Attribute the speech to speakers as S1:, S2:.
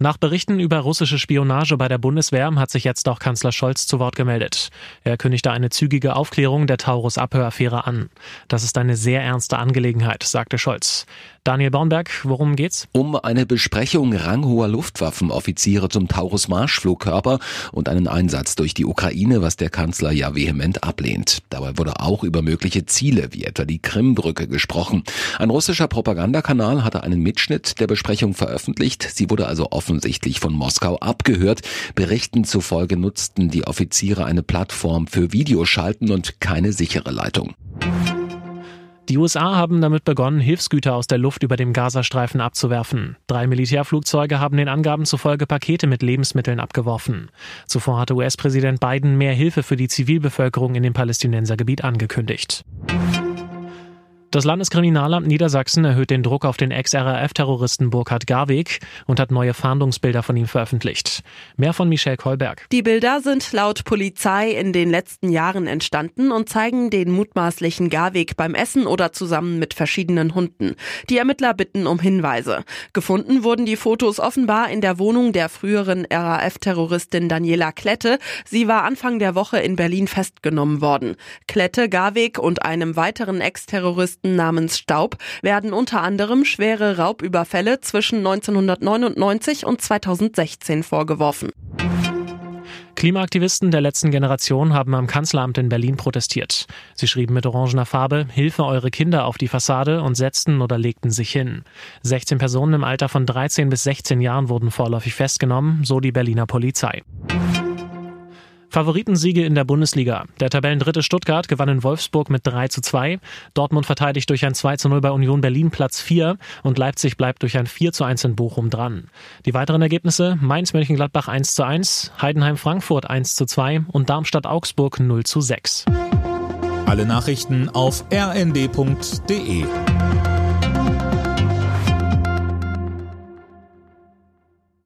S1: Nach Berichten über russische Spionage bei der Bundeswehr hat sich jetzt auch Kanzler Scholz zu Wort gemeldet. Er kündigte eine zügige Aufklärung der Taurus-Abhöraffäre an. Das ist eine sehr ernste Angelegenheit, sagte Scholz. Daniel Bornberg, worum geht's?
S2: Um eine Besprechung ranghoher Luftwaffenoffiziere zum Taurus-Marschflugkörper und einen Einsatz durch die Ukraine, was der Kanzler ja vehement ablehnt. Dabei wurde auch über mögliche Ziele, wie etwa die Krimbrücke, gesprochen. Ein russischer Propagandakanal hatte einen Mitschnitt der Besprechung veröffentlicht. Sie wurde also offensichtlich von Moskau abgehört. Berichten zufolge nutzten die Offiziere eine Plattform für Videoschalten und keine sichere Leitung.
S1: Die USA haben damit begonnen, Hilfsgüter aus der Luft über dem Gazastreifen abzuwerfen. Drei Militärflugzeuge haben den Angaben zufolge Pakete mit Lebensmitteln abgeworfen. Zuvor hatte US-Präsident Biden mehr Hilfe für die Zivilbevölkerung in dem Palästinensergebiet angekündigt. Das Landeskriminalamt Niedersachsen erhöht den Druck auf den Ex-RAF-Terroristen Burkhard Garweg und hat neue Fahndungsbilder von ihm veröffentlicht. Mehr von Michelle Kolberg.
S3: Die Bilder sind laut Polizei in den letzten Jahren entstanden und zeigen den mutmaßlichen Garweg beim Essen oder zusammen mit verschiedenen Hunden. Die Ermittler bitten um Hinweise. Gefunden wurden die Fotos offenbar in der Wohnung der früheren RAF-Terroristin Daniela Klette. Sie war Anfang der Woche in Berlin festgenommen worden. Klette, Garweg und einem weiteren Ex-Terroristen Terroristen namens Staub werden unter anderem schwere Raubüberfälle zwischen 1999 und 2016 vorgeworfen.
S1: Klimaaktivisten der letzten Generation haben am Kanzleramt in Berlin protestiert. Sie schrieben mit orangener Farbe Hilfe eure Kinder auf die Fassade und setzten oder legten sich hin. 16 Personen im Alter von 13 bis 16 Jahren wurden vorläufig festgenommen, so die Berliner Polizei. Favoritensiege in der Bundesliga. Der Tabellendritte Stuttgart gewann in Wolfsburg mit 3 zu 2. Dortmund verteidigt durch ein 2 zu 0 bei Union Berlin Platz 4 und Leipzig bleibt durch ein 4 zu 1 in Bochum dran. Die weiteren Ergebnisse Mainz-Mönchengladbach 1 zu 1, Heidenheim-Frankfurt 1 zu 2 und Darmstadt-Augsburg 0 zu 6.
S4: Alle Nachrichten auf rnd.de